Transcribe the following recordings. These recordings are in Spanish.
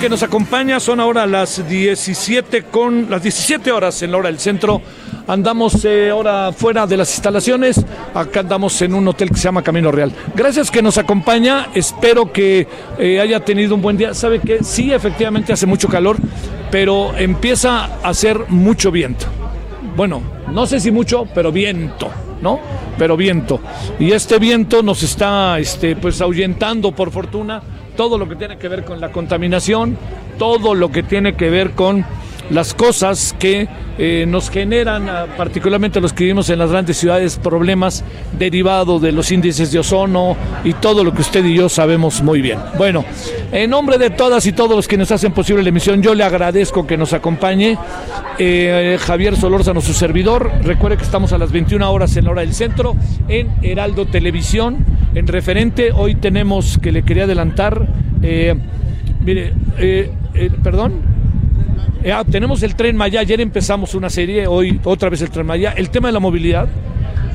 Que nos acompaña. Son ahora las 17 con las 17 horas en la hora del centro. Andamos eh, ahora fuera de las instalaciones. Acá andamos en un hotel que se llama Camino Real. Gracias que nos acompaña. Espero que eh, haya tenido un buen día. Sabe que sí, efectivamente hace mucho calor, pero empieza a hacer mucho viento. Bueno, no sé si mucho, pero viento, ¿no? Pero viento. Y este viento nos está, este, pues ahuyentando por fortuna todo lo que tiene que ver con la contaminación, todo lo que tiene que ver con las cosas que eh, nos generan, particularmente los que vivimos en las grandes ciudades, problemas derivados de los índices de ozono y todo lo que usted y yo sabemos muy bien. Bueno, en nombre de todas y todos los que nos hacen posible la emisión, yo le agradezco que nos acompañe eh, Javier Solórzano, su servidor. Recuerde que estamos a las 21 horas en la hora del centro en Heraldo Televisión. En referente, hoy tenemos que le quería adelantar, eh, mire, eh, eh, perdón. Eh, ah, tenemos el tren Maya, ayer empezamos una serie, hoy otra vez el tren Maya. El tema de la movilidad,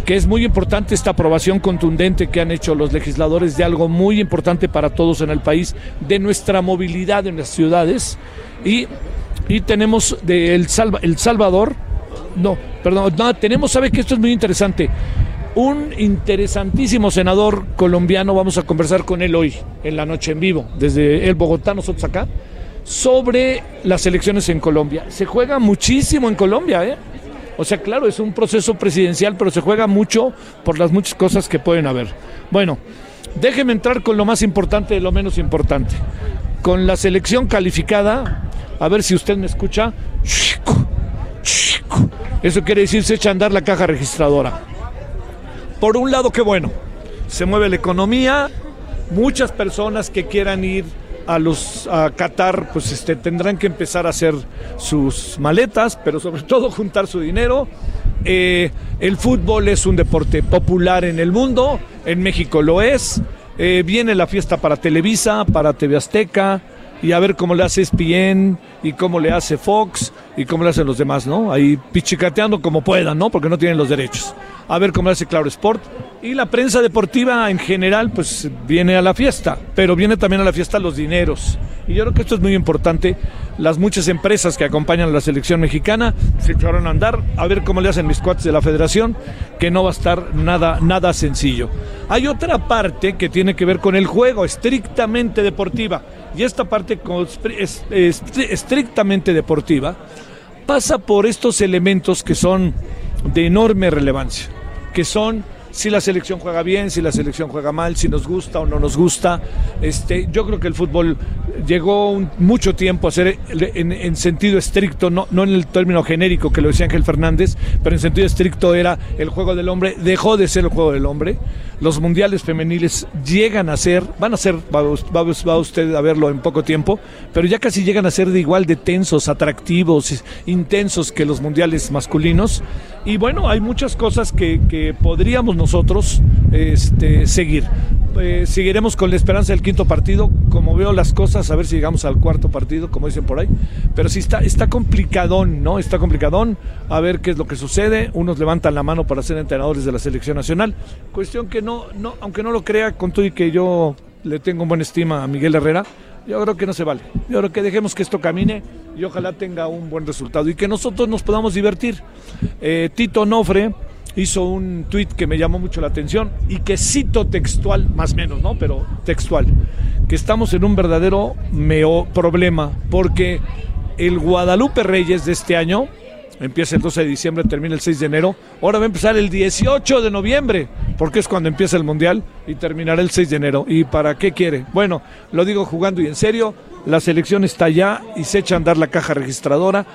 que es muy importante esta aprobación contundente que han hecho los legisladores de algo muy importante para todos en el país, de nuestra movilidad en las ciudades. Y, y tenemos de el, Salva, el Salvador, no, perdón, no, tenemos, sabe que esto es muy interesante. Un interesantísimo senador colombiano, vamos a conversar con él hoy, en la noche en vivo, desde el Bogotá, nosotros acá sobre las elecciones en Colombia. Se juega muchísimo en Colombia, ¿eh? O sea, claro, es un proceso presidencial, pero se juega mucho por las muchas cosas que pueden haber. Bueno, déjeme entrar con lo más importante de lo menos importante. Con la selección calificada, a ver si usted me escucha. Eso quiere decir se echa a andar la caja registradora. Por un lado, qué bueno, se mueve la economía, muchas personas que quieran ir a los a Qatar pues este tendrán que empezar a hacer sus maletas pero sobre todo juntar su dinero. Eh, el fútbol es un deporte popular en el mundo en México lo es. Eh, viene la fiesta para Televisa para TV Azteca y a ver cómo le hace ESPN y cómo le hace Fox y cómo le hacen los demás, ¿no? Ahí pichicateando como puedan, ¿no? Porque no tienen los derechos. A ver cómo le hace Claro Sport. Y la prensa deportiva en general, pues viene a la fiesta, pero viene también a la fiesta los dineros. Y yo creo que esto es muy importante. Las muchas empresas que acompañan a la selección mexicana se echaron a andar. A ver cómo le hacen mis cuates de la federación, que no va a estar nada, nada sencillo. Hay otra parte que tiene que ver con el juego, estrictamente deportiva. Y esta parte es, es, estrictamente deportiva pasa por estos elementos que son de enorme relevancia, que son si la selección juega bien, si la selección juega mal, si nos gusta o no nos gusta. Este, yo creo que el fútbol llegó un, mucho tiempo a ser en, en, sentido estricto, no, no en el término genérico que lo decía Ángel Fernández, pero en sentido estricto era el juego del hombre, dejó de ser el juego del hombre. Los mundiales femeniles llegan a ser, van a ser, va, va, va usted a verlo en poco tiempo, pero ya casi llegan a ser de igual de tensos, atractivos, intensos que los mundiales masculinos. Y bueno, hay muchas cosas que, que podríamos nosotros este, seguir. Eh, seguiremos con la esperanza del quinto partido, como veo las cosas, a ver si llegamos al cuarto partido, como dicen por ahí. Pero sí está, está complicadón, ¿no? Está complicadón, a ver qué es lo que sucede. Unos levantan la mano para ser entrenadores de la selección nacional. Cuestión que no, no aunque no lo crea, con y que yo le tengo buena estima a Miguel Herrera, yo creo que no se vale. Yo creo que dejemos que esto camine y ojalá tenga un buen resultado y que nosotros nos podamos divertir. Eh, Tito Nofre hizo un tuit que me llamó mucho la atención y que cito textual, más menos, ¿no? Pero textual, que estamos en un verdadero meo problema porque el Guadalupe Reyes de este año empieza el 12 de diciembre, termina el 6 de enero, ahora va a empezar el 18 de noviembre, porque es cuando empieza el Mundial y terminará el 6 de enero. ¿Y para qué quiere? Bueno, lo digo jugando y en serio, la selección está ya y se echa a andar la caja registradora,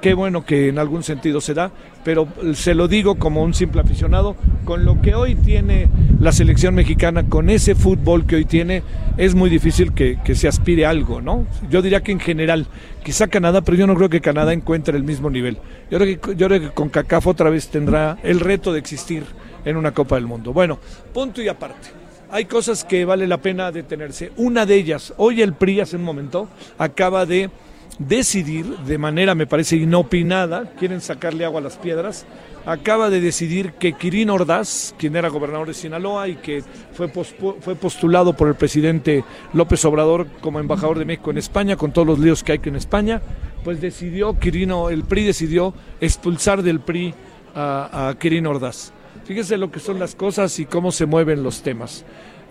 qué bueno que en algún sentido se da, pero se lo digo como un simple aficionado, con lo que hoy tiene la selección mexicana, con ese fútbol que hoy tiene, es muy difícil que, que se aspire a algo, ¿no? Yo diría que en general, quizá Canadá, pero yo no creo que Canadá encuentre el mismo nivel. Yo creo que, yo creo que con CACAF otra vez tendrá el reto de existir en una Copa del Mundo. Bueno, punto y aparte. Hay cosas que vale la pena detenerse. Una de ellas, hoy el PRI hace un momento acaba de decidir, de manera me parece inopinada, quieren sacarle agua a las piedras, acaba de decidir que Quirino Ordaz, quien era gobernador de Sinaloa y que fue, fue postulado por el presidente López Obrador como embajador de México en España, con todos los líos que hay en España, pues decidió, Quirino, el PRI decidió expulsar del PRI a, a Quirino Ordaz. Fíjese lo que son las cosas y cómo se mueven los temas.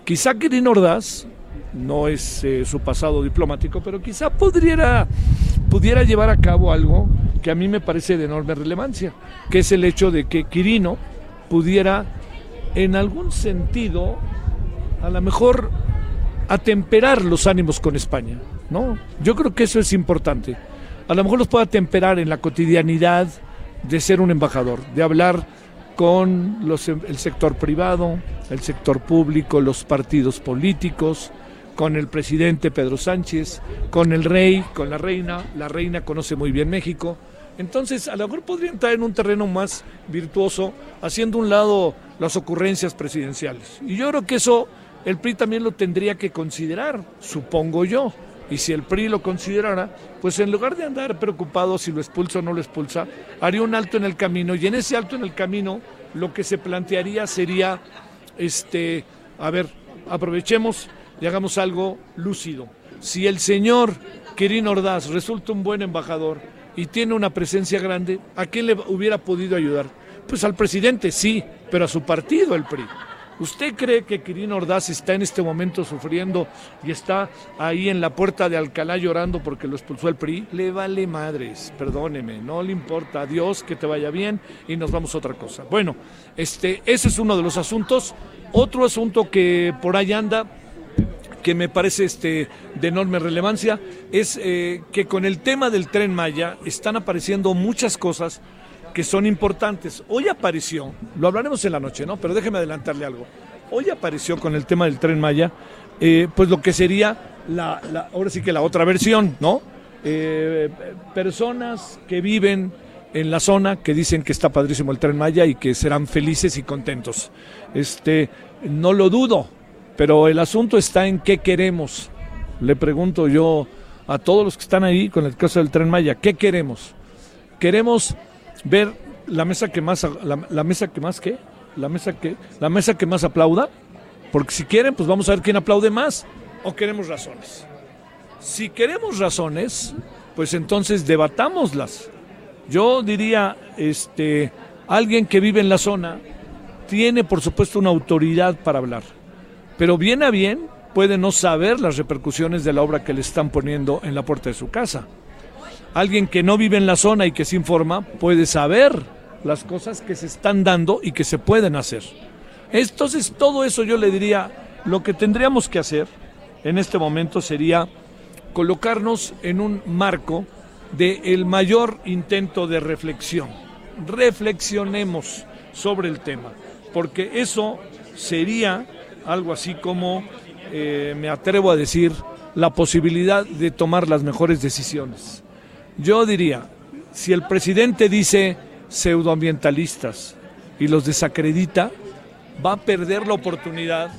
Quizá Quirino Ordaz no es eh, su pasado diplomático, pero quizá pudiera, pudiera llevar a cabo algo que a mí me parece de enorme relevancia, que es el hecho de que Quirino pudiera en algún sentido a lo mejor atemperar los ánimos con España, ¿no? Yo creo que eso es importante. A lo mejor los pueda atemperar en la cotidianidad de ser un embajador, de hablar con los, el sector privado, el sector público, los partidos políticos, con el presidente Pedro Sánchez, con el rey, con la reina. La reina conoce muy bien México. Entonces, a lo mejor podría entrar en un terreno más virtuoso, haciendo un lado las ocurrencias presidenciales. Y yo creo que eso el PRI también lo tendría que considerar, supongo yo. Y si el PRI lo considerara, pues en lugar de andar preocupado si lo expulsa o no lo expulsa, haría un alto en el camino. Y en ese alto en el camino, lo que se plantearía sería, este, a ver, aprovechemos y hagamos algo lúcido. Si el señor Quirino Ordaz resulta un buen embajador y tiene una presencia grande, ¿a quién le hubiera podido ayudar? Pues al presidente, sí, pero a su partido, el PRI. ¿Usted cree que Quirino Ordaz está en este momento sufriendo y está ahí en la puerta de Alcalá llorando porque lo expulsó el PRI? Le vale madres, perdóneme, no le importa. Adiós, que te vaya bien y nos vamos a otra cosa. Bueno, este, ese es uno de los asuntos. Otro asunto que por ahí anda, que me parece este, de enorme relevancia es eh, que con el tema del tren Maya están apareciendo muchas cosas que son importantes. Hoy apareció, lo hablaremos en la noche, ¿no? Pero déjeme adelantarle algo. Hoy apareció con el tema del tren Maya, eh, pues lo que sería la, ahora sí que la otra versión, ¿no? Eh, personas que viven en la zona que dicen que está padrísimo el tren Maya y que serán felices y contentos. Este, no lo dudo, pero el asunto está en qué queremos. Le pregunto yo a todos los que están ahí con el caso del tren Maya, ¿qué queremos? Queremos ver la mesa que más la, mesa que más qué? La mesa que la mesa que más aplauda, porque si quieren, pues vamos a ver quién aplaude más o queremos razones. Si queremos razones, pues entonces debatámoslas. Yo diría, este, alguien que vive en la zona tiene por supuesto una autoridad para hablar pero bien a bien puede no saber las repercusiones de la obra que le están poniendo en la puerta de su casa. Alguien que no vive en la zona y que se informa puede saber las cosas que se están dando y que se pueden hacer. Entonces, todo eso yo le diría, lo que tendríamos que hacer en este momento sería colocarnos en un marco de el mayor intento de reflexión. Reflexionemos sobre el tema, porque eso sería algo así como, eh, me atrevo a decir, la posibilidad de tomar las mejores decisiones. Yo diría, si el presidente dice pseudoambientalistas y los desacredita, va a perder la oportunidad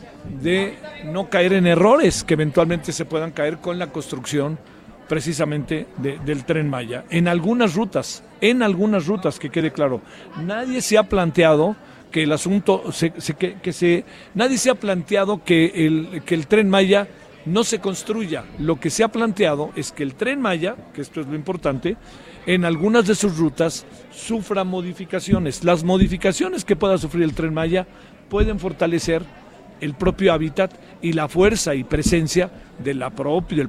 de no caer en errores que eventualmente se puedan caer con la construcción precisamente del tren Maya. En algunas rutas, en algunas rutas, que quede claro, nadie se ha planteado que el asunto, se, que, se, nadie se ha planteado que el, que el tren Maya no se construya. Lo que se ha planteado es que el tren Maya, que esto es lo importante, en algunas de sus rutas sufra modificaciones. Las modificaciones que pueda sufrir el tren Maya pueden fortalecer el propio hábitat y la fuerza y presencia del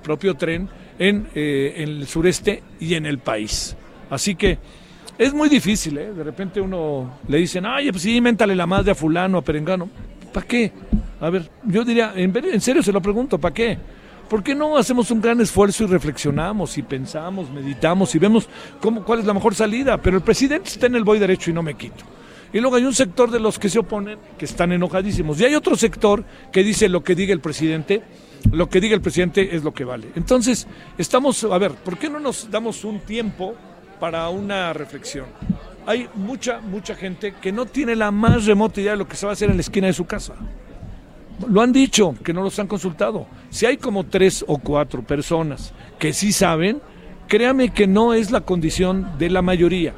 propio tren en, eh, en, el sureste y en el país. Así que es muy difícil, ¿eh? De repente uno le dicen, ay, pues sí, méntale la madre a fulano, a perengano. ¿Para qué? A ver, yo diría, en, serio se lo pregunto, ¿para qué? ¿Por qué no hacemos un gran esfuerzo y reflexionamos y pensamos, meditamos y vemos cómo, cuál es la mejor salida? Pero el presidente está en el voy derecho y no me quito. Y luego hay un sector de los que se oponen que están enojadísimos. Y hay otro sector que dice lo que diga el presidente, lo que diga el presidente es lo que vale. Entonces, estamos, a ver, ¿por qué no nos damos un tiempo para una reflexión? Hay mucha, mucha gente que no tiene la más remota idea de lo que se va a hacer en la esquina de su casa. Lo han dicho, que no los han consultado. Si hay como tres o cuatro personas que sí saben, créame que no es la condición de la mayoría.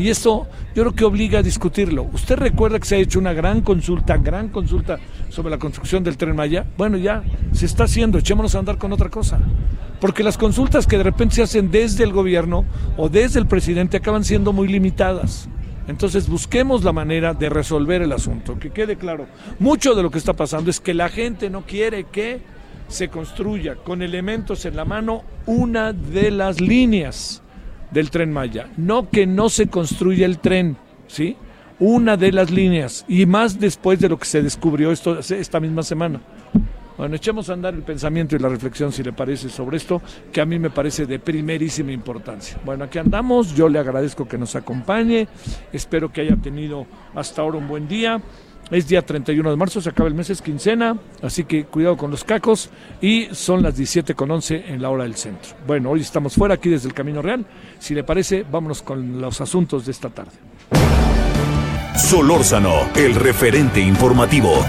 Y esto yo creo que obliga a discutirlo. ¿Usted recuerda que se ha hecho una gran consulta, gran consulta sobre la construcción del tren Maya? Bueno, ya se está haciendo, echémonos a andar con otra cosa. Porque las consultas que de repente se hacen desde el gobierno o desde el presidente acaban siendo muy limitadas. Entonces busquemos la manera de resolver el asunto, que quede claro. Mucho de lo que está pasando es que la gente no quiere que se construya con elementos en la mano una de las líneas del tren Maya. No que no se construya el tren, ¿sí? Una de las líneas, y más después de lo que se descubrió esta misma semana. Bueno, echemos a andar el pensamiento y la reflexión, si le parece, sobre esto, que a mí me parece de primerísima importancia. Bueno, aquí andamos, yo le agradezco que nos acompañe, espero que haya tenido hasta ahora un buen día. Es día 31 de marzo, se acaba el mes, es quincena, así que cuidado con los cacos y son las 17 con 11 en la hora del centro. Bueno, hoy estamos fuera aquí desde el Camino Real. Si le parece, vámonos con los asuntos de esta tarde. Solórzano, el referente informativo.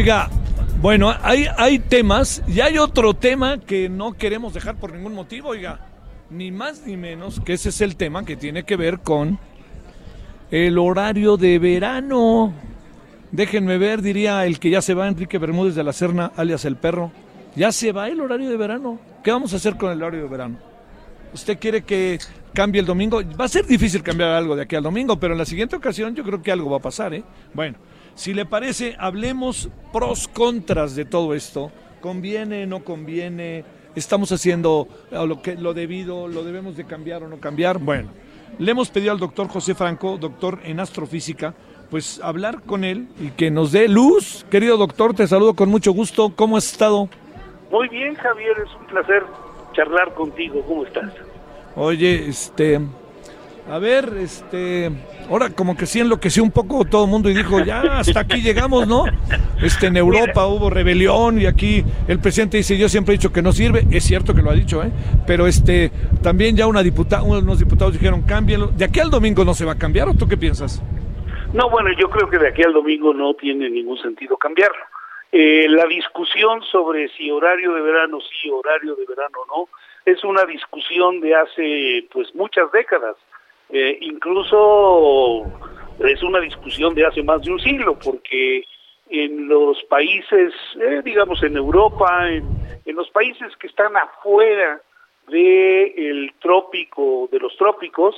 Oiga, bueno, hay, hay temas y hay otro tema que no queremos dejar por ningún motivo, oiga. Ni más ni menos que ese es el tema que tiene que ver con el horario de verano. Déjenme ver, diría el que ya se va, Enrique Bermúdez de la Serna, alias el perro. Ya se va el horario de verano. ¿Qué vamos a hacer con el horario de verano? ¿Usted quiere que cambie el domingo? Va a ser difícil cambiar algo de aquí al domingo, pero en la siguiente ocasión yo creo que algo va a pasar, ¿eh? Bueno, si le parece, hablemos pros, contras de todo esto. ¿Conviene, no conviene? ¿Estamos haciendo lo, que, lo debido? ¿Lo debemos de cambiar o no cambiar? Bueno, le hemos pedido al doctor José Franco, doctor en astrofísica, pues hablar con él y que nos dé luz. Querido doctor, te saludo con mucho gusto. ¿Cómo has estado? Muy bien, Javier, es un placer charlar contigo. ¿Cómo estás? Oye, este, a ver, este, ahora como que sí enloqueció un poco todo el mundo y dijo, ya, hasta aquí llegamos, ¿no? Este, en Europa hubo rebelión y aquí el presidente dice, yo siempre he dicho que no sirve, es cierto que lo ha dicho, ¿eh? Pero este, también ya una diputada, unos diputados dijeron, cámbialo, ¿de aquí al domingo no se va a cambiar o tú qué piensas? No, bueno, yo creo que de aquí al domingo no tiene ningún sentido cambiarlo. Eh, la discusión sobre si horario de verano sí, horario de verano no, es una discusión de hace pues muchas décadas eh, incluso es una discusión de hace más de un siglo, porque en los países, eh, digamos en Europa, en, los países que están afuera del trópico, de los trópicos,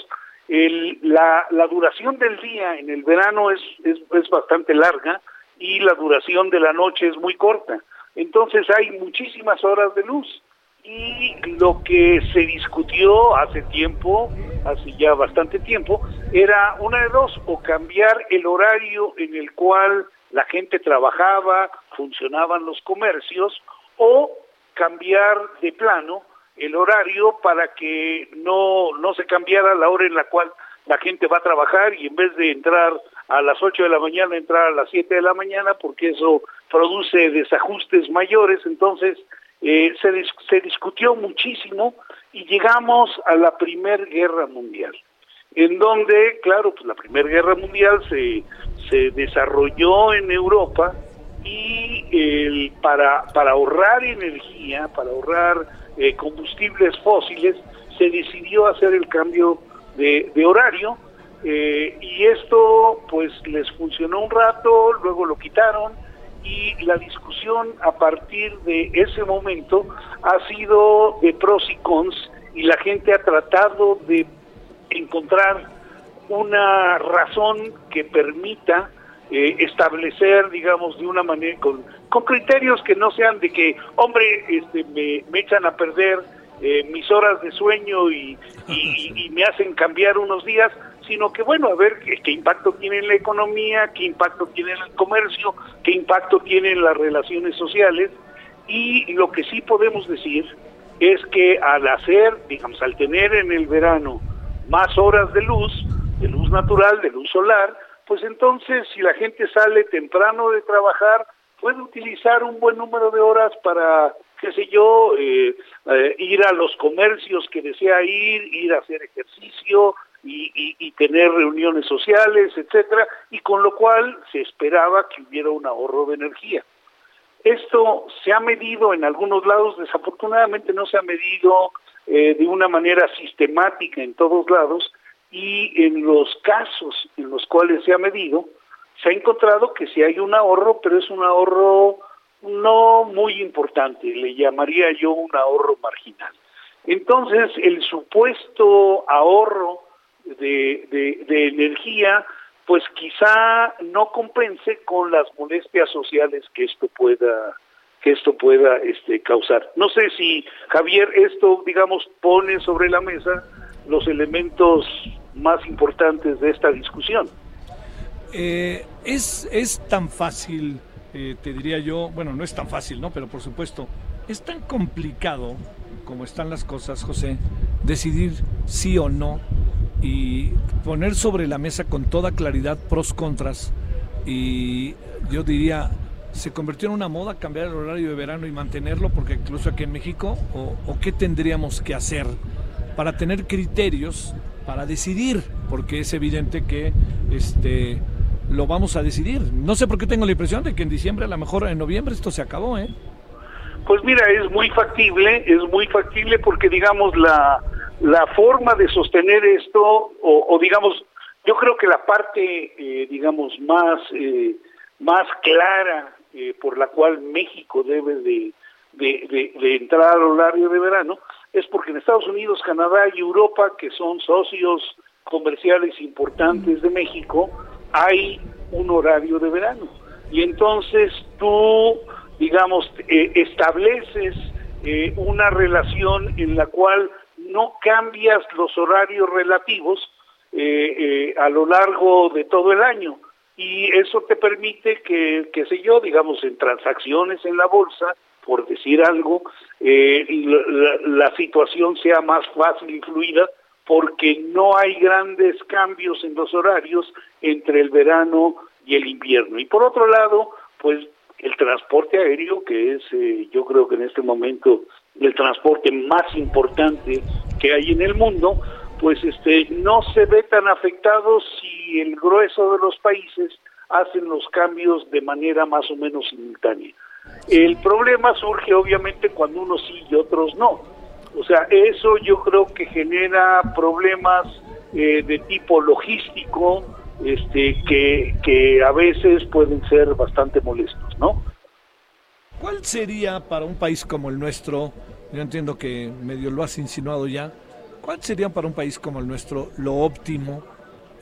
la, la, duración del día en el verano es, es bastante larga y la duración de la noche es muy corta. Entonces hay muchísimas horas de luz y lo que se discutió hace tiempo, hace ya bastante tiempo, era una de dos, o cambiar el horario en el cual la gente trabajaba, funcionaban los comercios, o cambiar de plano el horario para que no, no se cambiara la hora en la cual la gente va a trabajar y en vez de entrar a las 8 de la mañana, entrar a las 7 de la mañana, porque eso produce desajustes mayores. Entonces, eh, se, se discutió muchísimo y llegamos a la Primera Guerra Mundial, en donde, claro, pues la Primera Guerra Mundial se, se desarrolló en Europa y el, para, para ahorrar energía, para ahorrar eh, combustibles fósiles, se decidió hacer el cambio de, de horario eh, y esto pues les funcionó un rato, luego lo quitaron y la discusión a partir de ese momento ha sido de pros y cons y la gente ha tratado de encontrar una razón que permita eh, establecer, digamos, de una manera, con, con criterios que no sean de que, hombre, este, me, me echan a perder eh, mis horas de sueño y, y, me hacen cambiar unos días, sino que, bueno, a ver qué, impacto tiene en la economía, qué impacto tiene en el comercio, qué impacto tiene en las relaciones sociales. Y lo que sí podemos decir es que al hacer, digamos, al tener en el verano más horas de luz, de luz natural, de luz solar, pues entonces si la gente sale temprano de trabajar, puede utilizar un buen número de horas para, qué sé yo, eh, eh, ir a los comercios que desea ir, ir a hacer ejercicio y, tener reuniones sociales, etcétera, y con lo cual se esperaba que hubiera un ahorro de energía. Esto se ha medido en algunos lados, desafortunadamente no se ha medido eh, de una manera sistemática en todos lados, y en los casos en los cuales se ha medido, se ha encontrado que si hay un ahorro, pero es un ahorro no muy importante, le llamaría yo un ahorro marginal. Entonces, el supuesto ahorro de, de, energía, pues quizá no compense con las molestias sociales que esto pueda que esto pueda este, causar. No sé si Javier esto, digamos, pone sobre la mesa los elementos más importantes de esta discusión. Eh, es, es tan fácil, eh, te diría yo, bueno, no es tan fácil, ¿no? Pero por supuesto, es tan complicado como están las cosas, José, decidir sí o no y poner sobre la mesa con toda claridad pros, contras y yo diría, se convirtió en una moda cambiar el horario de verano y mantenerlo, porque incluso aquí en México, o, o qué tendríamos que hacer para tener criterios para decidir, porque es evidente que este lo vamos a decidir. No sé por qué tengo la impresión de que en diciembre, a lo mejor en noviembre, esto se acabó, ¿eh? Pues mira, es muy factible, es muy factible porque digamos la, la forma de sostener esto, o, digamos, yo creo que la parte, eh, digamos, más, eh, más clara eh, por la cual México debe de, de, de, de entrar al horario de verano, es porque en Estados Unidos, Canadá y Europa, que son socios comerciales importantes de México, hay un horario de verano. Y entonces tú, digamos, eh, estableces eh, una relación en la cual no cambias los horarios relativos eh, a lo largo de todo el año. Y eso te permite que, qué sé yo, digamos, en transacciones en la bolsa, por decir algo, eh, la, la, situación sea más fácil y fluida porque no hay grandes cambios en los horarios entre el verano y el invierno. Y por otro lado, pues el transporte aéreo, que es eh, yo creo que en este momento el transporte más importante que hay en el mundo, pues este no se ve tan afectado si el grueso de los países hacen los cambios de manera más o menos simultánea. El problema surge obviamente cuando unos sí y otros no. O sea, eso yo creo que genera problemas eh, de tipo logístico, este, que, que a veces pueden ser bastante molestos, ¿no? ¿Cuál sería para un país como el nuestro, yo entiendo que medio lo has insinuado ya, cuál sería para un país como el nuestro lo óptimo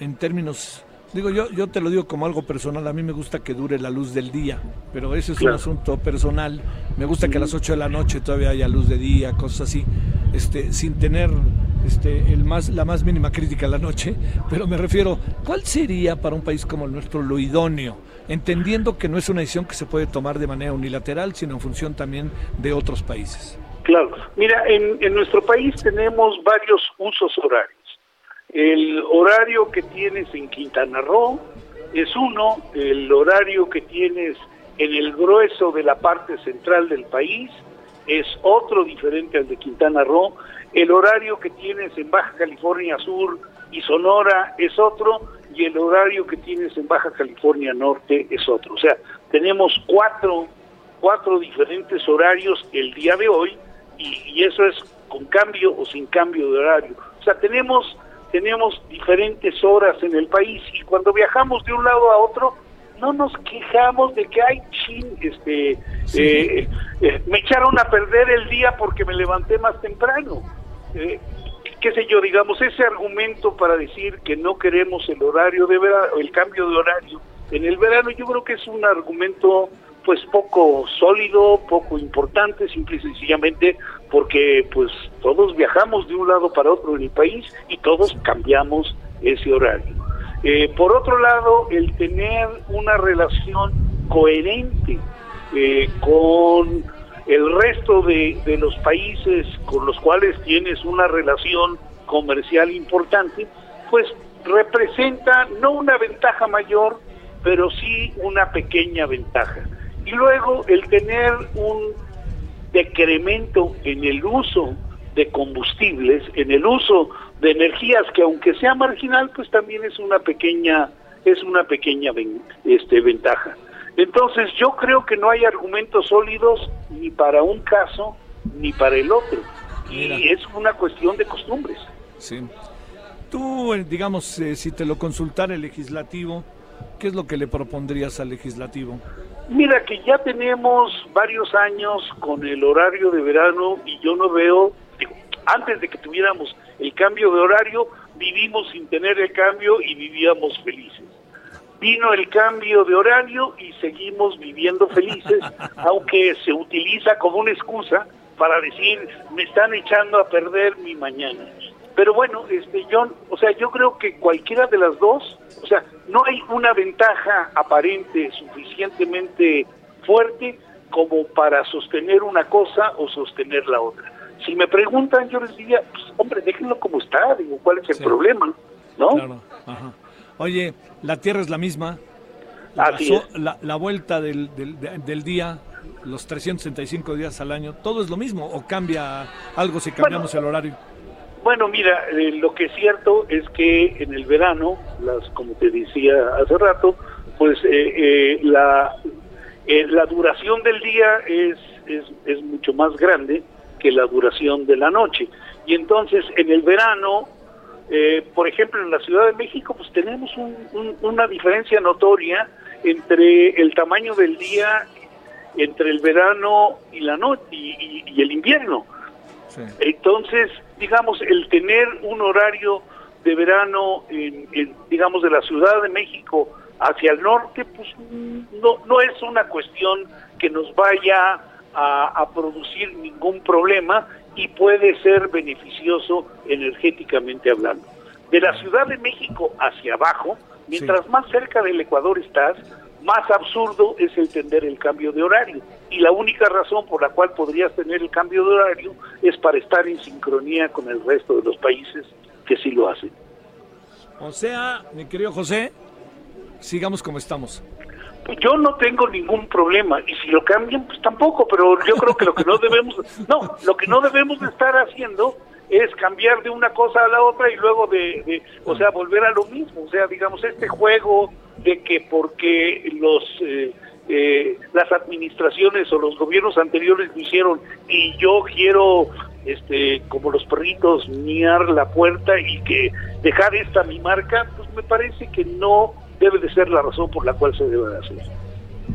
en términos Digo, yo, yo te lo digo como algo personal, a mí me gusta que dure la luz del día, pero ese es claro. un asunto personal. Me gusta que a las 8 de la noche todavía haya luz de día, cosas así, este, sin tener este, el más, la más mínima crítica a la noche, pero me refiero, ¿cuál sería para un país como el nuestro lo idóneo? Entendiendo que no es una decisión que se puede tomar de manera unilateral, sino en función también de otros países. Claro, mira, en, en nuestro país tenemos varios usos horarios el horario que tienes en Quintana Roo, es uno, el horario que tienes en el grueso de la parte central del país, es otro diferente al de Quintana Roo, el horario que tienes en Baja California Sur y Sonora es otro, y el horario que tienes en Baja California Norte es otro. O sea, tenemos cuatro, cuatro diferentes horarios el día de hoy, y, eso es con cambio o sin cambio de horario. O sea, tenemos, tenemos diferentes horas en el país, y cuando viajamos de un lado a otro, no nos quejamos de que hay chin, este, eh, eh, me echaron a perder el día porque me levanté más temprano. Eh, qué sé yo, digamos, ese argumento para decir que no queremos el horario de verano, el cambio de horario en el verano, yo creo que es un argumento pues poco sólido, poco importante, simple y sencillamente porque pues todos viajamos de un lado para otro en el país y todos cambiamos ese horario. Eh, por otro lado, el tener una relación coherente eh, con el resto de, de los países con los cuales tienes una relación comercial importante, pues representa no una ventaja mayor, pero sí una pequeña ventaja. Y luego el tener un decremento en el uso de combustibles, en el uso de energías que aunque sea marginal, pues también es una pequeña es una pequeña este, ventaja. Entonces yo creo que no hay argumentos sólidos ni para un caso ni para el otro. Y es una cuestión de costumbres. Sí. Tú, eh, digamos, eh, si te lo consultara el legislativo, ¿qué es lo que le propondrías al legislativo? Mira que ya tenemos varios años con el horario de verano y yo no veo, antes de que tuviéramos el cambio de horario, vivimos sin tener el cambio y vivíamos felices. Vino el cambio de horario y seguimos viviendo felices, aunque se utiliza como una excusa para decir, me están echando a perder mi mañana. Pero bueno, este John, o sea, yo creo que cualquiera de las dos, o sea, no hay una ventaja aparente suficientemente fuerte como para sostener una cosa o sostener la otra. Si me preguntan, yo les diría, pues, hombre, déjenlo como está, digo, ¿cuál es el problema? ¿No? Claro, Oye, la Tierra es la misma. La, la, vuelta del, del, día, los 365 días al año, ¿todo es lo mismo o cambia algo si cambiamos el horario? Bueno, mira, eh, lo que es cierto es que en el verano, las, como te decía hace rato, pues eh, eh, la, la duración del día es, es, es mucho más grande que la duración de la noche. Y entonces en el verano, por ejemplo, en la Ciudad de México, pues tenemos una diferencia notoria entre el tamaño del día, entre el verano y la noche y, el invierno. Entonces, digamos, el tener un horario de verano, en, digamos, de la Ciudad de México hacia el norte, pues no, no es una cuestión que nos vaya a, producir ningún problema y puede ser beneficioso energéticamente hablando. De la Ciudad de México hacia abajo, mientras más cerca del Ecuador estás, más absurdo es el tener el cambio de horario. Y la única razón por la cual podrías tener el cambio de horario es para estar en sincronía con el resto de los países que sí lo hacen. O sea, mi querido José, sigamos como estamos. Yo no tengo ningún problema y si lo cambian pues tampoco, pero yo creo que lo que no debemos no, lo que no debemos de estar haciendo es cambiar de una cosa a la otra y luego de, de o sea, volver a lo mismo, o sea, digamos este juego de que porque los eh, eh, las administraciones o los gobiernos anteriores lo hicieron y yo quiero este como los perritos miar la puerta y que dejar esta mi marca pues me parece que no debe de ser la razón por la cual se debe hacer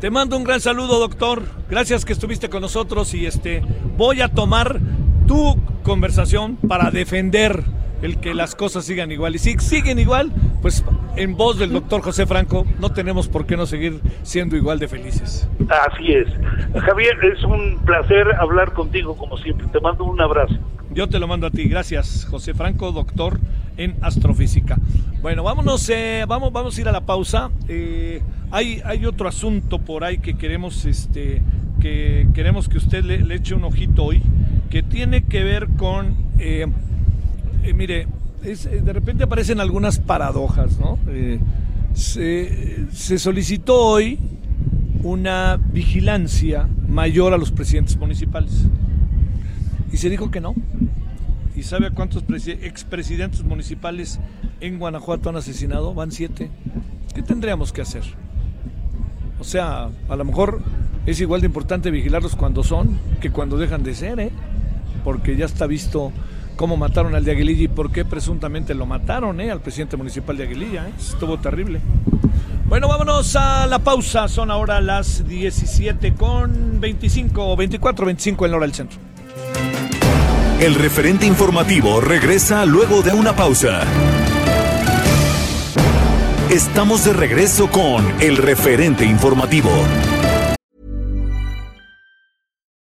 te mando un gran saludo doctor gracias que estuviste con nosotros y este voy a tomar tu conversación para defender el que las cosas sigan igual. Y si siguen igual, pues en voz del doctor José Franco, no tenemos por qué no seguir siendo igual de felices. Así es. Javier, es un placer hablar contigo como siempre. Te mando un abrazo. Yo te lo mando a ti. Gracias, José Franco, doctor en astrofísica. Bueno, vámonos, eh, vamos, vamos a ir a la pausa. Eh, hay, hay otro asunto por ahí que queremos, este, que queremos que usted le, eche un ojito hoy, que tiene que ver con eh, eh, mire, eh, de repente aparecen algunas paradojas, ¿no? Eh, Se, solicitó hoy una vigilancia mayor a los presidentes municipales. Y se dijo que no. ¿Y sabe a cuántos expresidentes municipales en Guanajuato han asesinado? Van siete. ¿Qué tendríamos que hacer? O sea, a lo mejor es igual de importante vigilarlos cuando son que cuando dejan de ser, ¿eh? Porque ya está visto cómo mataron al de Aguililla y por qué presuntamente lo mataron, ¿eh? Al presidente municipal de Aguililla, ¿eh? Estuvo terrible. Bueno, vámonos a la pausa. Son ahora las 17 con 25, 24, 25 en la hora del centro. El referente informativo regresa luego de una pausa. Estamos de regreso con el referente informativo.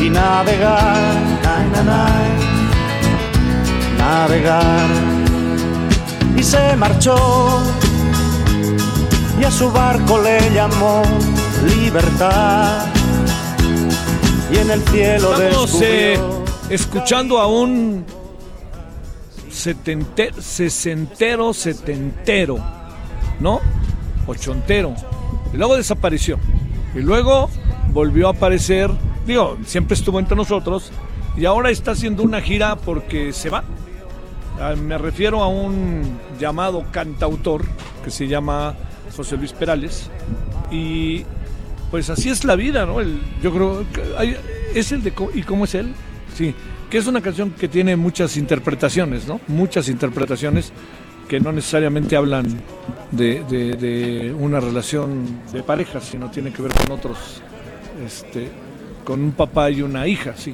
y navegar, navegar. Y se marchó y a su barco le llamó libertad. Y en el cielo Estamos eh, escuchando a un setentero, sesentero, setentero, ¿no? Ochontero. Y luego desapareció. Y luego volvió a aparecer digo, siempre estuvo entre nosotros y ahora está haciendo una gira porque se va. Ah, me refiero a un llamado cantautor que se llama José Luis Perales y pues así es la vida, ¿no? yo creo que es el de ¿y cómo es él? Sí, que es una canción que tiene muchas interpretaciones, ¿no? Muchas interpretaciones que no necesariamente hablan de, una relación de pareja, sino tiene que ver con otros este, con un papá y una hija, sí,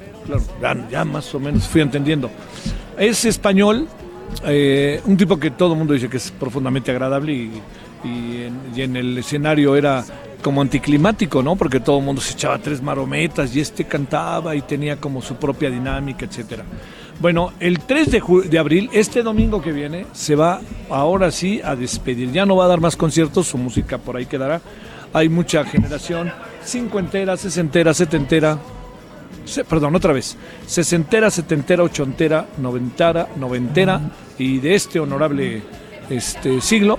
claro, ya, más o menos fui entendiendo. Es español, eh, un tipo que todo el mundo dice que es profundamente agradable y, en, el escenario era como anticlimático, ¿no? Porque todo el mundo se echaba tres marometas y este cantaba y tenía como su propia dinámica, etcétera. Bueno, el 3 de, de, abril, este domingo que viene, se va ahora sí a despedir. Ya no va a dar más conciertos, su música por ahí quedará. Hay mucha generación cincuentera, sesentera, setentera, perdón, otra vez, sesentera, setentera, ochentera, noventera, noventera y de este honorable este, siglo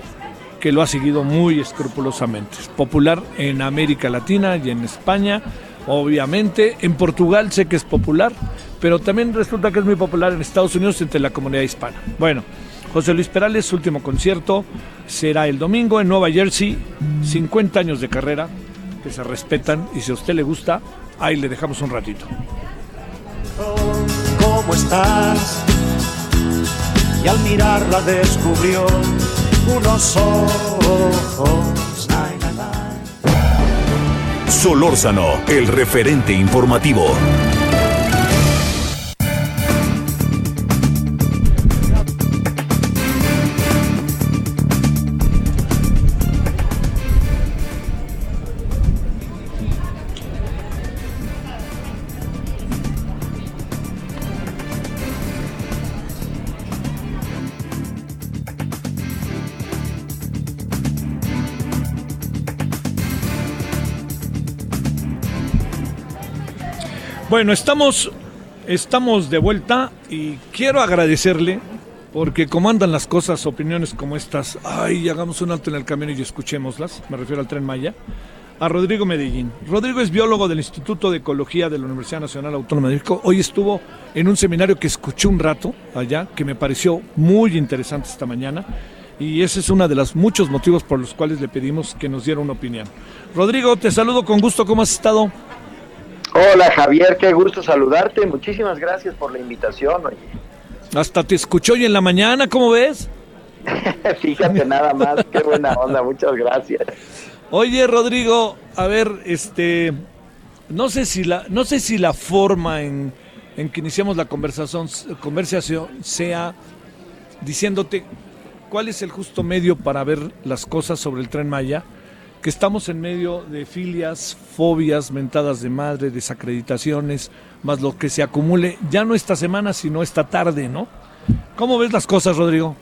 que lo ha seguido muy escrupulosamente. Es popular en América Latina y en España, obviamente. En Portugal sé que es popular, pero también resulta que es muy popular en Estados Unidos entre la comunidad hispana. Bueno, José Luis Perales, su último concierto será el domingo en Nueva Jersey, 50 años de carrera, que se respetan y si a usted le gusta, ahí le dejamos un ratito. ¿Cómo estás? Y al mirarla descubrió unos ojos. Solórzano, el referente informativo. Bueno, estamos, estamos de vuelta y quiero agradecerle porque como andan las cosas, opiniones como estas, ay, hagamos un alto en el camino y escuchémoslas, me refiero al tren Maya, a Rodrigo Medellín. Rodrigo es biólogo del Instituto de Ecología de la Universidad Nacional Autónoma de México. Hoy estuvo en un seminario que escuché un rato allá, que me pareció muy interesante esta mañana. Y ese es uno de los muchos motivos por los cuales le pedimos que nos diera una opinión. Rodrigo, te saludo con gusto. ¿Cómo has estado? Hola Javier, qué gusto saludarte. Muchísimas gracias por la invitación. Hasta te escucho hoy en la mañana, ¿cómo ves? Fíjate nada más, qué buena onda, muchas gracias. Oye, Rodrigo, a ver, este, no sé si la, no sé si la forma en, en que iniciamos la conversación, conversación sea diciéndote cuál es el justo medio para ver las cosas sobre el tren Maya que estamos en medio de filias, fobias, mentadas de madre, desacreditaciones, más lo que se acumule, ya no esta semana, sino esta tarde, ¿no? ¿Cómo ves las cosas, Rodrigo?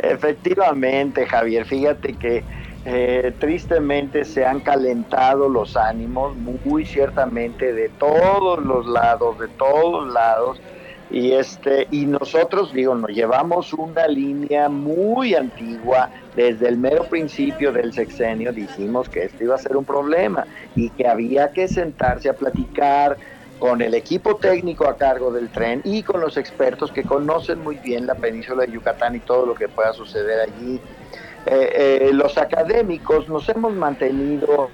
Efectivamente, Javier, fíjate que eh, tristemente se han calentado los ánimos muy ciertamente de todos los lados, de todos lados y este y nosotros digo nos llevamos una línea muy antigua desde el mero principio del sexenio dijimos que esto iba a ser un problema y que había que sentarse a platicar con el equipo técnico a cargo del tren y con los expertos que conocen muy bien la península de Yucatán y todo lo que pueda suceder allí. Eh, eh, los académicos nos hemos mantenido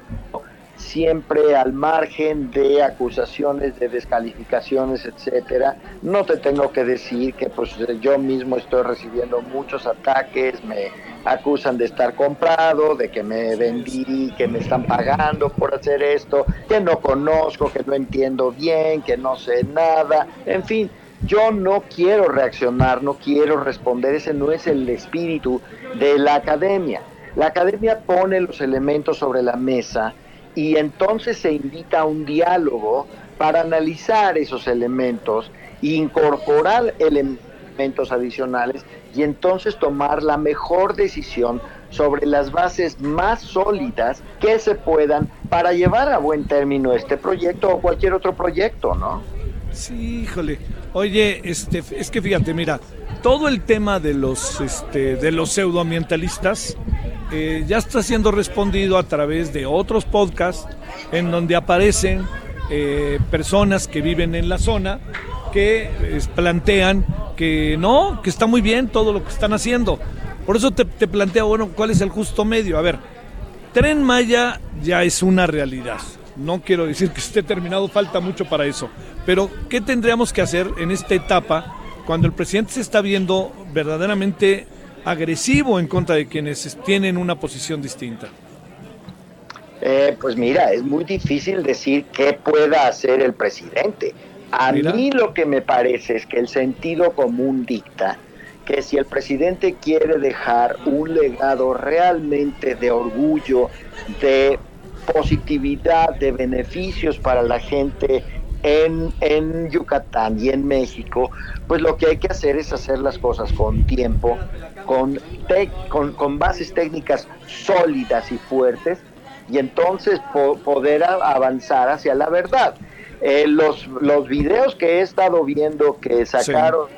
siempre al margen de acusaciones de descalificaciones, etcétera. No te tengo que decir que pues yo mismo estoy recibiendo muchos ataques, me acusan de estar comprado, de que me vendí, que me están pagando por hacer esto, que no conozco, que no entiendo bien, que no sé nada, en fin, yo no quiero reaccionar, no quiero responder, ese no es el espíritu de la academia. La academia pone los elementos sobre la mesa y entonces se invita a un diálogo para analizar esos elementos, incorporar elementos adicionales y entonces tomar la mejor decisión sobre las bases más sólidas que se puedan para llevar a buen término este proyecto o cualquier otro proyecto, ¿no? Sí, híjole. Oye, este, es que fíjate, mira, todo el tema de los, este, de los pseudoambientalistas eh, ya está siendo respondido a través de otros podcasts en donde aparecen eh, personas que viven en la zona que plantean que no, que está muy bien todo lo que están haciendo. Por eso te, te planteo, bueno, ¿cuál es el justo medio? A ver, Tren Maya ya es una realidad. No quiero decir que esté terminado, falta mucho para eso. Pero, ¿qué tendríamos que hacer en esta etapa cuando el presidente se está viendo verdaderamente agresivo en contra de quienes tienen una posición distinta? Eh, pues mira, es muy difícil decir qué pueda hacer el presidente. A mí lo que me parece es que el sentido común dicta que si el presidente quiere dejar un legado realmente de orgullo, de positividad, de beneficios para la gente en, en Yucatán y en México, pues lo que hay que hacer es hacer las cosas con tiempo, con, con, bases técnicas sólidas y fuertes, y entonces poder avanzar hacia la verdad. Eh, los, los videos que he estado viendo que sacaron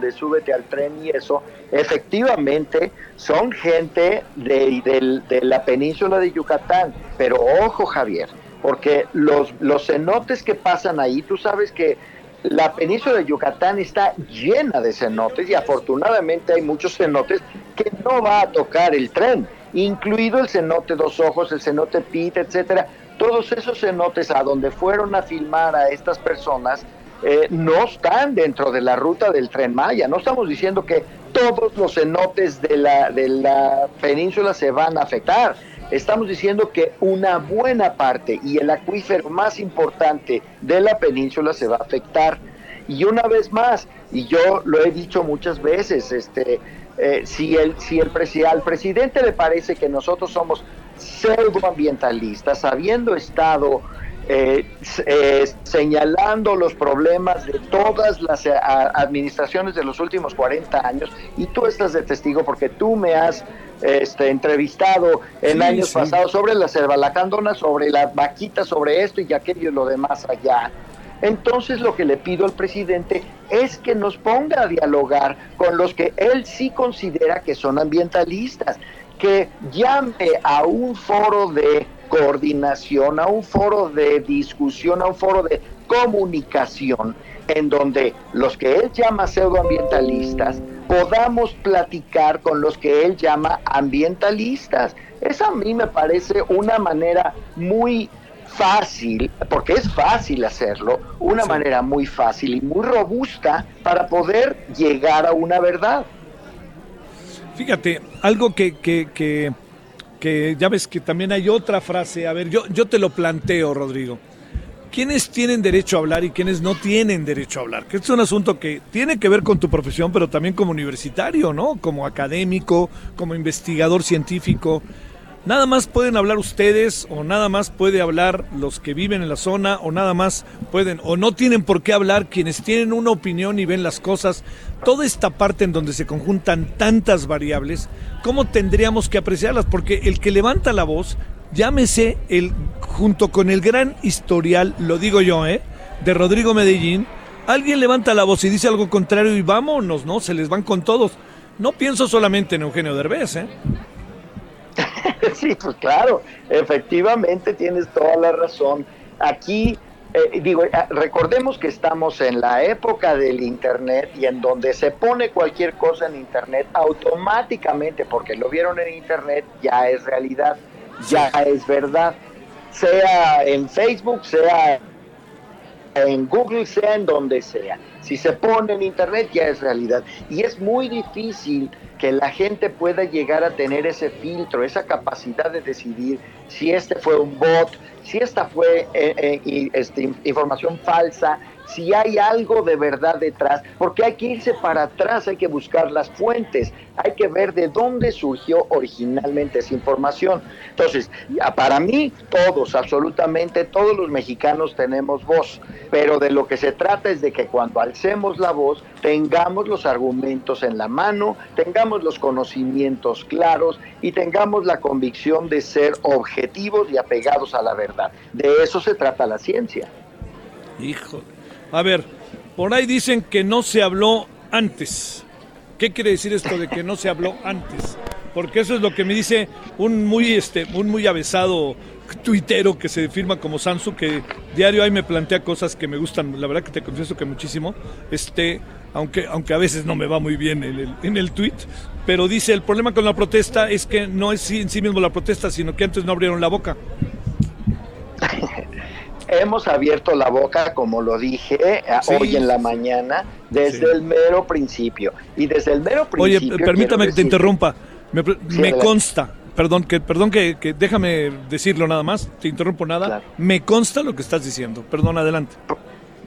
de súbete al tren y eso, efectivamente son gente de, de la península de Yucatán, pero ojo Javier, porque los, los cenotes que pasan ahí, tú sabes que la península de Yucatán está llena de cenotes y afortunadamente hay muchos cenotes que no va a tocar el tren, incluido el cenote Dos Ojos, el cenote Pete, etcétera. Todos esos cenotes a donde fueron a filmar a estas personas eh, no están dentro de la ruta del tren Maya. No estamos diciendo que todos los cenotes de la, de la península se van a afectar estamos diciendo que una buena parte y el acuífero más importante de la península se va a afectar. Y una vez más, y yo lo he dicho muchas veces, este, eh, si, el, si el al presidente le parece que nosotros somos pseudoambientalistas, habiendo estado eh, eh, señalando los problemas de todas las administraciones de los últimos 40 años, y tú estás de testigo porque tú me has este, entrevistado en años pasados sobre la cervalacandona, sobre la vaquita, sobre esto y aquello y lo demás allá. Entonces lo que le pido al presidente es que nos ponga a dialogar con los que él sí considera que son ambientalistas, que llame a un foro de coordinación, a un foro de discusión, a un foro de comunicación, en donde los que él llama pseudoambientalistas podamos platicar con los que él llama ambientalistas. Esa a mí me parece una manera muy fácil, porque es fácil hacerlo, una manera muy fácil y muy robusta para poder llegar a una verdad. Fíjate, algo que, que, que, que, ya ves que también hay otra frase, a ver, yo, yo te lo planteo, Rodrigo. ¿Quiénes tienen derecho a hablar y quiénes no tienen derecho a hablar? Que es un asunto que tiene que ver con tu profesión, pero también como universitario, ¿no? Como académico, como investigador científico. Nada más pueden hablar ustedes o nada más puede hablar los que viven en la zona o nada más pueden o no tienen por qué hablar quienes tienen una opinión y ven las cosas. Toda esta parte en donde se conjuntan tantas variables, ¿cómo tendríamos que apreciarlas? Porque el que levanta la voz, llámese el junto con el gran historial, lo digo yo, ¿eh? de Rodrigo Medellín, alguien levanta la voz y dice algo contrario y vámonos, ¿no? Se les van con todos. No pienso solamente en Eugenio Derbez, ¿eh? sí, pues claro, efectivamente tienes toda la razón. Aquí, eh, digo, eh, recordemos que estamos en la época del Internet y en donde se pone cualquier cosa en Internet, automáticamente, porque lo vieron en Internet, ya es realidad, ya es verdad. Sea en Facebook, sea en Google, sea en donde sea. Si se pone en Internet ya es realidad. Y es muy difícil que la gente pueda llegar a tener ese filtro, esa capacidad de decidir si este fue un bot, si esta fue eh, eh, este, información falsa, si hay algo de verdad detrás, porque hay que irse para atrás, hay que buscar las fuentes, hay que ver de dónde surgió originalmente esa información. Entonces, para mí, todos, absolutamente todos los mexicanos tenemos voz, pero de lo que se trata es de que cuando alcemos la voz, tengamos los argumentos en la mano, tengamos los conocimientos claros y tengamos la convicción de ser objetivos y apegados a la verdad. De eso se trata la ciencia. Hijo, a ver, por ahí dicen que no se habló antes. ¿Qué quiere decir esto de que no se habló antes? Porque eso es lo que me dice un muy este un muy avesado tuitero que se firma como Sansu que diario ahí me plantea cosas que me gustan, la verdad que te confieso que muchísimo. Este, aunque aunque a veces no me va muy bien en el en el tweet, pero dice el problema con la protesta es que no es en sí mismo la protesta, sino que antes no abrieron la boca. hemos abierto la boca, como lo dije eh, hoy en la mañana, desde el mero principio. Y desde el mero principio. Oye, permítame que te interrumpa. Me, consta, perdón, que, perdón que, déjame decirlo nada más, te interrumpo nada. Me consta lo que estás diciendo. Perdón, adelante.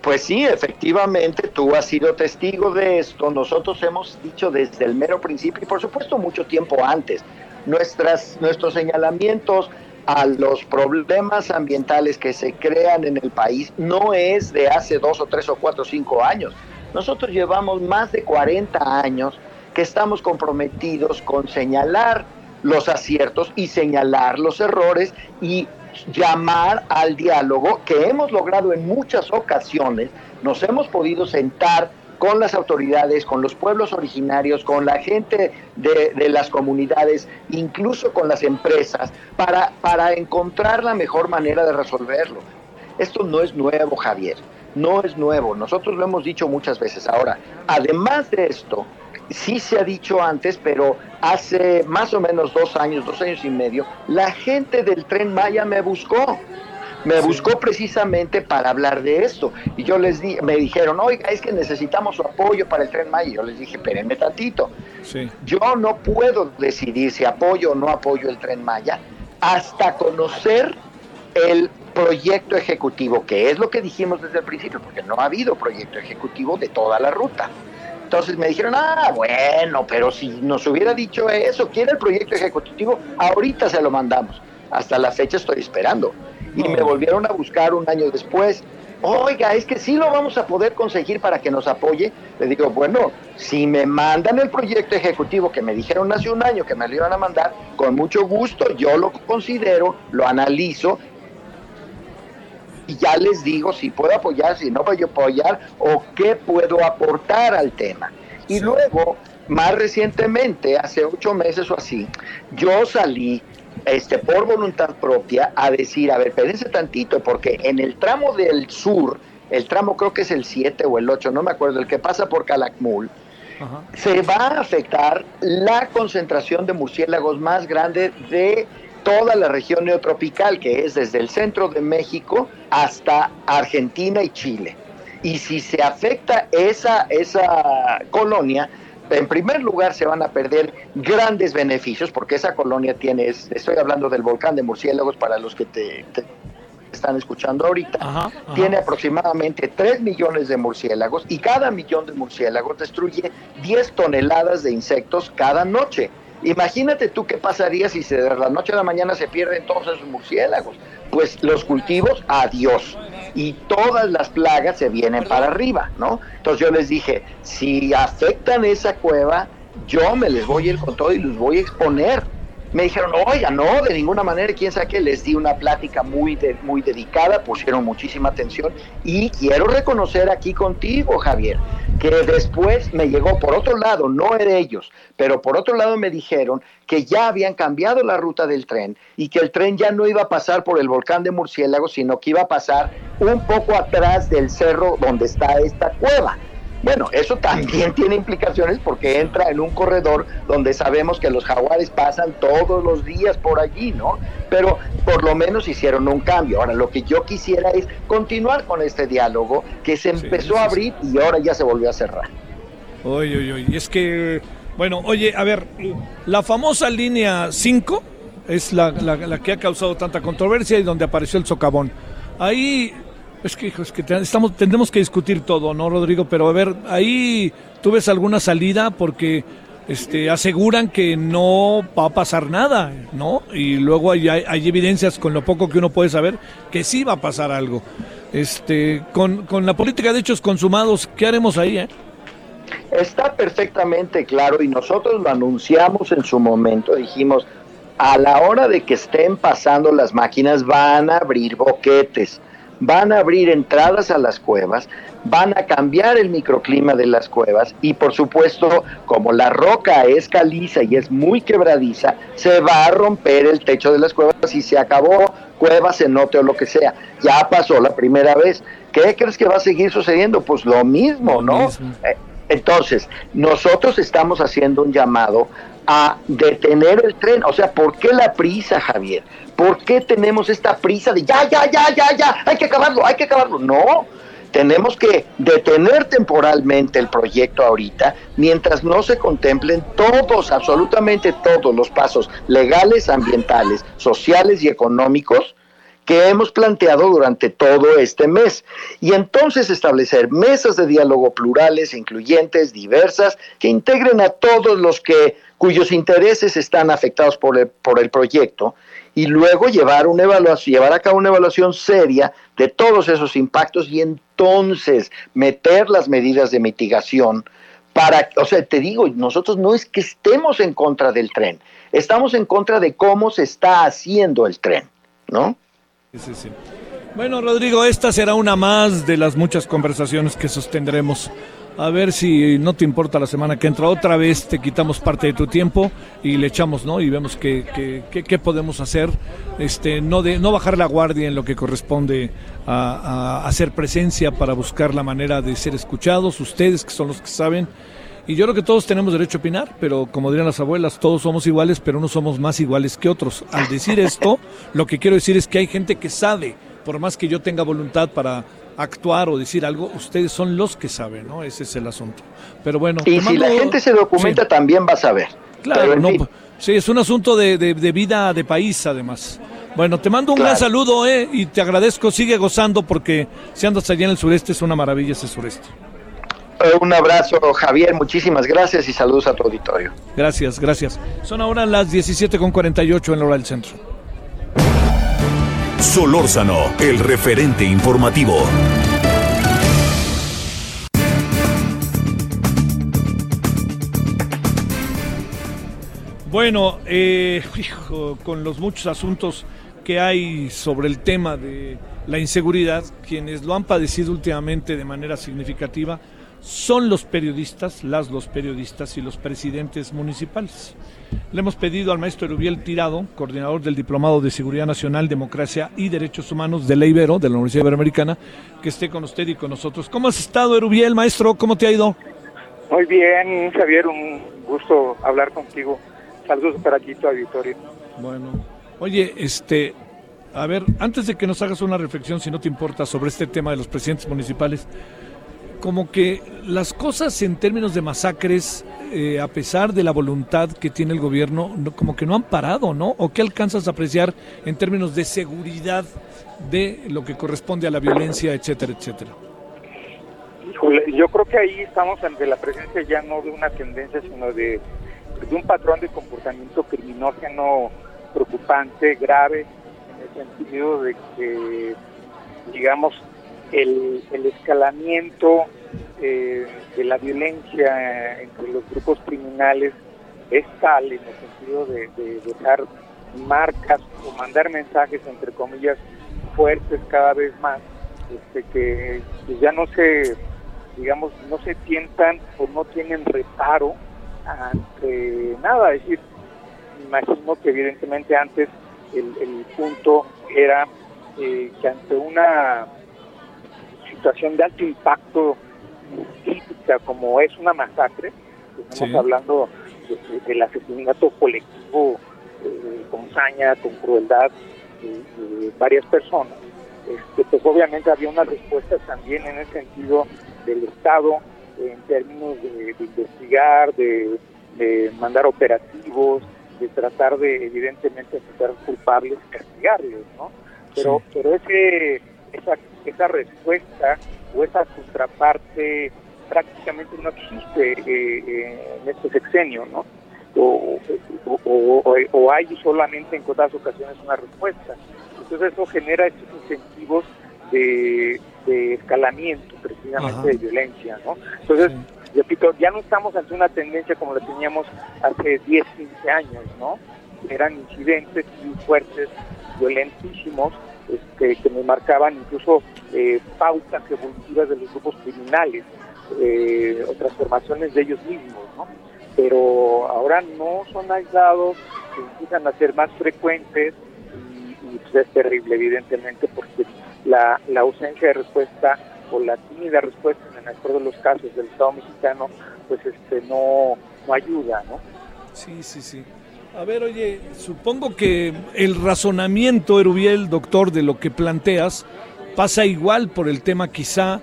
Pues sí, efectivamente, tú has sido testigo de esto. Nosotros hemos dicho desde el mero principio y por supuesto mucho tiempo antes. Nuestras, nuestros señalamientos a los problemas ambientales que se crean en el país no es de hace dos o tres o cuatro o cinco años. Nosotros llevamos más de 40 años que estamos comprometidos con señalar los aciertos y señalar los errores y llamar al diálogo que hemos logrado en muchas ocasiones. Nos hemos podido sentar con las autoridades, con los pueblos originarios, con la gente de, las comunidades, incluso con las empresas, para, para encontrar la mejor manera de resolverlo. Esto no es nuevo, Javier, no es nuevo, nosotros lo hemos dicho muchas veces. Ahora, además de esto, sí se ha dicho antes, pero hace más o menos dos años, dos años y medio, la gente del tren Maya me buscó me buscó precisamente para hablar de esto. Y yo les di, me dijeron, oiga, es que necesitamos su apoyo para el tren Maya. Y yo les dije, espérenme tantito. Yo no puedo decidir si apoyo o no apoyo el tren Maya hasta conocer el proyecto ejecutivo, que es lo que dijimos desde el principio, porque no ha habido proyecto ejecutivo de toda la ruta. Entonces me dijeron, ah, bueno, pero si nos hubiera dicho eso, quiere el proyecto ejecutivo, ahorita se lo mandamos. Hasta la fecha estoy esperando y me volvieron a buscar un año después. Oiga, es que sí lo vamos a poder conseguir para que nos apoye. Le digo, bueno, si me mandan el proyecto ejecutivo que me dijeron hace un año que me lo iban a mandar, con mucho gusto yo lo considero, lo analizo y ya les digo si puedo apoyar, si no puedo apoyar o qué puedo aportar al tema. Y luego más recientemente, hace ocho meses o así, yo salí este, por voluntad propia a decir, a ver, espérense tantito, porque en el tramo del sur, el tramo creo que es el 7 o el 8, no me acuerdo, el que pasa por Calakmul, se va a afectar la concentración de murciélagos más grande de toda la región neotropical, que es desde el centro de México hasta Argentina y Chile. Y si se afecta esa, esa colonia, en primer lugar se van a perder grandes beneficios, porque esa colonia tiene, estoy hablando del volcán de murciélagos para los que te, están escuchando ahorita, tiene aproximadamente 3 millones de murciélagos y cada millón de murciélagos destruye 10 toneladas de insectos cada noche. Imagínate tú qué pasaría si de la noche a la mañana se pierden todos esos murciélagos. Pues los cultivos, adiós. Y todas las plagas se vienen para arriba, ¿no? Entonces yo les dije, si afectan esa cueva, yo me les voy a ir con todo y los voy a exponer me dijeron, oiga, no, de ninguna manera, quién sabe qué, les di una plática muy, muy dedicada, pusieron muchísima atención y quiero reconocer aquí contigo, Javier, que después me llegó por otro lado, no era ellos, pero por otro lado me dijeron que ya habían cambiado la ruta del tren y que el tren ya no iba a pasar por el volcán de Murciélagos, sino que iba a pasar un poco atrás del cerro donde está esta cueva. Bueno, eso también tiene implicaciones porque entra en un corredor donde sabemos que los jaguares pasan todos los días por allí, ¿no? Pero por lo menos hicieron un cambio. Ahora, lo que yo quisiera es continuar con este diálogo que se empezó a abrir y ahora ya se volvió a cerrar. Oye, oye, oye, es que, bueno, oye, a ver, la famosa línea 5 es la, la que ha causado tanta controversia y donde apareció el socavón. Ahí es que, es que estamos, tendremos que discutir todo, ¿no, Rodrigo? Pero a ver, ahí tú ves alguna salida porque este, aseguran que no va a pasar nada, ¿no? Y luego hay, hay, evidencias con lo poco que uno puede saber que sí va a pasar algo. Este, con, con la política de hechos consumados, ¿qué haremos ahí, eh? Está perfectamente claro y nosotros lo anunciamos en su momento, dijimos, a la hora de que estén pasando las máquinas van a abrir boquetes van a abrir entradas a las cuevas, van a cambiar el microclima de las cuevas y por supuesto, como la roca es caliza y es muy quebradiza, se va a romper el techo de las cuevas y se acabó cueva, cenote o lo que sea. Ya pasó la primera vez. ¿Qué crees que va a seguir sucediendo? Pues lo mismo, ¿no? Eh, entonces, nosotros estamos haciendo un llamado a detener el tren. O sea, ¿por qué la prisa, Javier? ¿Por qué tenemos esta prisa de ya, ya, ya, ya, ya, hay que acabarlo, hay que acabarlo? No, tenemos que detener temporalmente el proyecto ahorita mientras no se contemplen todos, absolutamente todos los pasos legales, ambientales, sociales y económicos que hemos planteado durante todo este mes. Y entonces establecer mesas de diálogo plurales, incluyentes, diversas, que integren a todos los que cuyos intereses están afectados por el, por el proyecto y luego llevar una evaluación, llevar a cabo una evaluación seria de todos esos impactos y entonces meter las medidas de mitigación para, o sea, te digo, nosotros no es que estemos en contra del tren, estamos en contra de cómo se está haciendo el tren, ¿no? Bueno, Rodrigo, esta será una más de las muchas conversaciones que sostendremos a ver si no te importa la semana que entra. Otra vez te quitamos parte de tu tiempo y le echamos, ¿no? Y vemos qué, qué, podemos hacer. Este, no, de, no bajar la guardia en lo que corresponde a, hacer presencia para buscar la manera de ser escuchados, ustedes que son los que saben. Y yo creo que todos tenemos derecho a opinar, pero como dirían las abuelas, todos somos iguales, pero no somos más iguales que otros. Al decir esto, lo que quiero decir es que hay gente que sabe, por más que yo tenga voluntad para actuar o decir algo, ustedes son los que saben, ¿no? Ese es el asunto. Pero bueno. Y si la gente se documenta, también va a saber. Claro, no, sí, es un asunto de, vida de país, además. Bueno, te mando un gran saludo, ¿eh? Y te agradezco, sigue gozando porque si andas allá en el sureste es una maravilla ese sureste. Un abrazo, Javier, muchísimas gracias y saludos a tu auditorio. Gracias, gracias. Son ahora las 17.48 en la hora del centro. Solórzano, el referente informativo. Bueno, eh, con los muchos asuntos que hay sobre el tema de la inseguridad, quienes lo han padecido últimamente de manera significativa, son los periodistas, las los periodistas y los presidentes municipales. Le hemos pedido al maestro Erubiel Tirado, coordinador del Diplomado de Seguridad Nacional, Democracia y Derechos Humanos de la Ibero, de la Universidad Iberoamericana, que esté con usted y con nosotros. ¿Cómo has estado, Erubiel, maestro? ¿Cómo te ha ido? Muy bien, Javier, un gusto hablar contigo. Saludos para aquí, tu auditorio. Bueno, oye, este, a ver, antes de que nos hagas una reflexión, si no te importa, sobre este tema de los presidentes municipales, como que las cosas en términos de masacres, eh, a pesar de la voluntad que tiene el gobierno, como que no han parado, ¿no? ¿O qué alcanzas a apreciar en términos de seguridad de lo que corresponde a la violencia, etcétera, etcétera? yo creo que ahí estamos ante la presencia ya no de una tendencia, sino de, de un patrón de comportamiento criminógeno preocupante, grave, en el sentido de que, digamos, el, escalamiento eh, de la violencia entre los grupos criminales es tal en el sentido de, dejar marcas o mandar mensajes, entre comillas, fuertes cada vez más, este, que, ya no se, digamos, no se tientan o no tienen reparo ante nada. Es decir, imagino que evidentemente antes el, punto era eh, que ante una situación de alto impacto crítica como es una masacre, estamos hablando del asesinato colectivo eh, con saña, con crueldad de, varias personas, este, pues obviamente había una respuesta también en el sentido del Estado en términos de, investigar, de, mandar operativos, de tratar de evidentemente aceptar culpables y castigarlos, ¿no? Pero, pero ese, esa esa respuesta o esa contraparte prácticamente no existe eh, eh, en este sexenio, ¿no? O, o, hay solamente en todas ocasiones una respuesta. Entonces eso genera estos incentivos de, escalamiento precisamente de violencia, ¿no? Entonces, repito, ya no estamos ante una tendencia como la teníamos hace 10, 15 años, ¿no? Eran incidentes muy fuertes, violentísimos, este, que me marcaban incluso eh, pautas evolutivas de los grupos criminales eh, o transformaciones de ellos mismos, ¿no? Pero ahora no son aislados, se empiezan a ser más frecuentes y, pues, es terrible, evidentemente, porque la, ausencia de respuesta o la tímida respuesta en el mejor de los casos del Estado mexicano, pues este no, no ayuda, ¿no? Sí, sí, sí. A ver, oye, supongo que el razonamiento, Erubiel, doctor, de lo que planteas, pasa igual por el tema quizá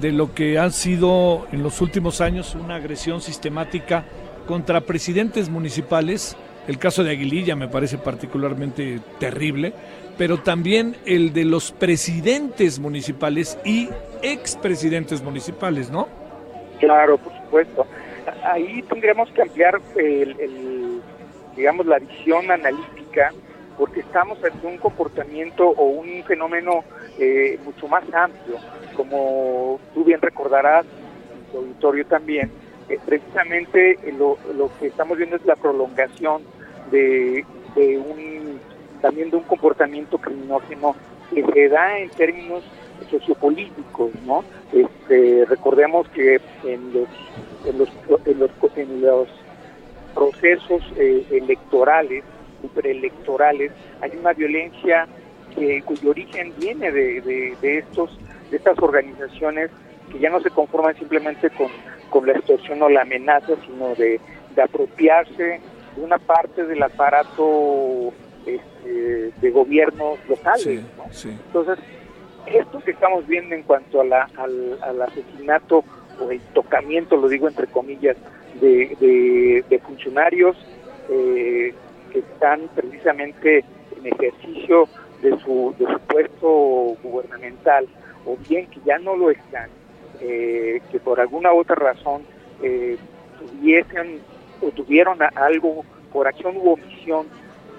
de lo que ha sido en los últimos años una agresión sistemática contra presidentes municipales. El caso de Aguililla me parece particularmente terrible, pero también el de los presidentes municipales y expresidentes municipales, ¿no? Claro, por supuesto. Ahí tendríamos que cambiar el digamos, la visión analítica, porque estamos ante un comportamiento o un fenómeno eh, mucho más amplio, como tú bien recordarás, tu auditorio también, eh, precisamente eh, lo, que estamos viendo es la prolongación de, un también de un comportamiento criminógeno que se da en términos sociopolíticos, ¿no? Este, recordemos que en los en los, en los, en los procesos eh, electorales, preelectorales, hay una violencia que, cuyo origen viene de, estos de estas organizaciones que ya no se conforman simplemente con, la extorsión o la amenaza, sino de, apropiarse de una parte del aparato este, de gobiernos locales. Entonces, esto que estamos viendo en cuanto a la, al, al asesinato o el tocamiento, lo digo entre comillas, de, funcionarios eh, que están precisamente en ejercicio de su, de su puesto gubernamental o bien que ya no lo están, eh, que por alguna otra razón eh, tuviesen o tuvieron algo por acción u omisión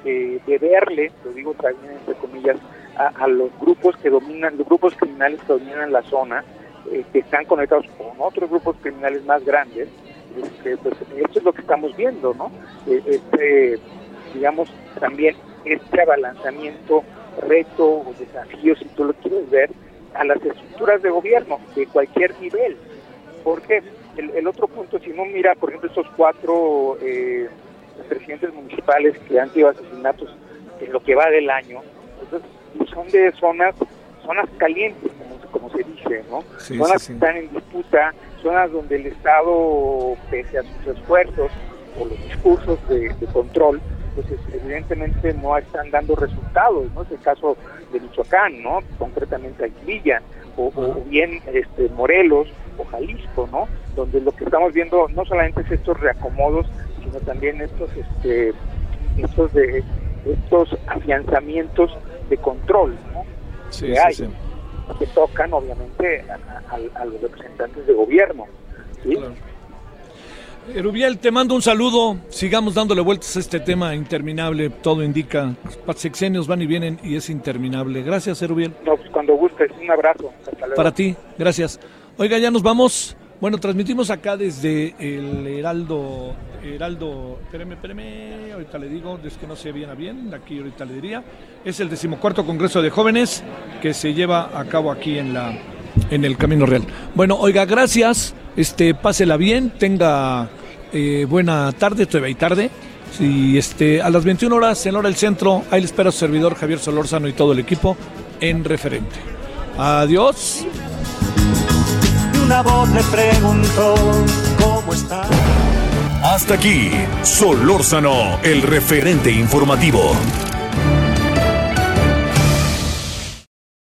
de verle, lo digo también entre comillas, a, los grupos que dominan, los grupos criminales que dominan la zona, que están conectados con otros grupos criminales más grandes, este, pues esto es lo que estamos viendo, ¿no? E, este, digamos, también este abalanzamiento, reto o desafío, si tú lo quieres ver, a las estructuras de gobierno de cualquier nivel. Porque el, otro punto, si no mira, por ejemplo, estos cuatro eh, presidentes municipales que han sido asesinatos en lo que va del año, entonces son de zonas zonas calientes, como, se dice, ¿no? zonas que están en disputa, zonas donde el Estado, pese a sus esfuerzos o los discursos de, control, pues evidentemente no están dando resultados, ¿no? Es el caso de Michoacán, ¿no? Concretamente Aguililla, o, o, bien este, Morelos o Jalisco, ¿no? Donde lo que estamos viendo no solamente es estos reacomodos, sino también estos, este, estos de estos afianzamientos de control, ¿no? que hay, que tocan obviamente a, los representantes de gobierno. ¿sí? Erubiel, te mando un saludo. Sigamos dándole vueltas a este tema interminable. Todo indica, sexenios van y vienen y es interminable. Gracias, Erubiel. No, pues cuando gustes, un abrazo. Para ti, gracias. Oiga, ya nos vamos. Bueno, transmitimos acá desde el Heraldo, Heraldo, espéreme, espéreme, ahorita le digo, es que no se viene bien, aquí ahorita le diría, es el decimocuarto Congreso de Jóvenes que se lleva a cabo aquí en la, en el Camino Real. Bueno, oiga, gracias, este, pásela bien, tenga eh, buena tarde, todavía hay tarde, y este, a las 21 horas en Hora del Centro, ahí le espera su servidor Javier Solórzano y todo el equipo en referente. Adiós una voz le preguntó cómo está. Hasta aquí, Solórzano, el referente informativo.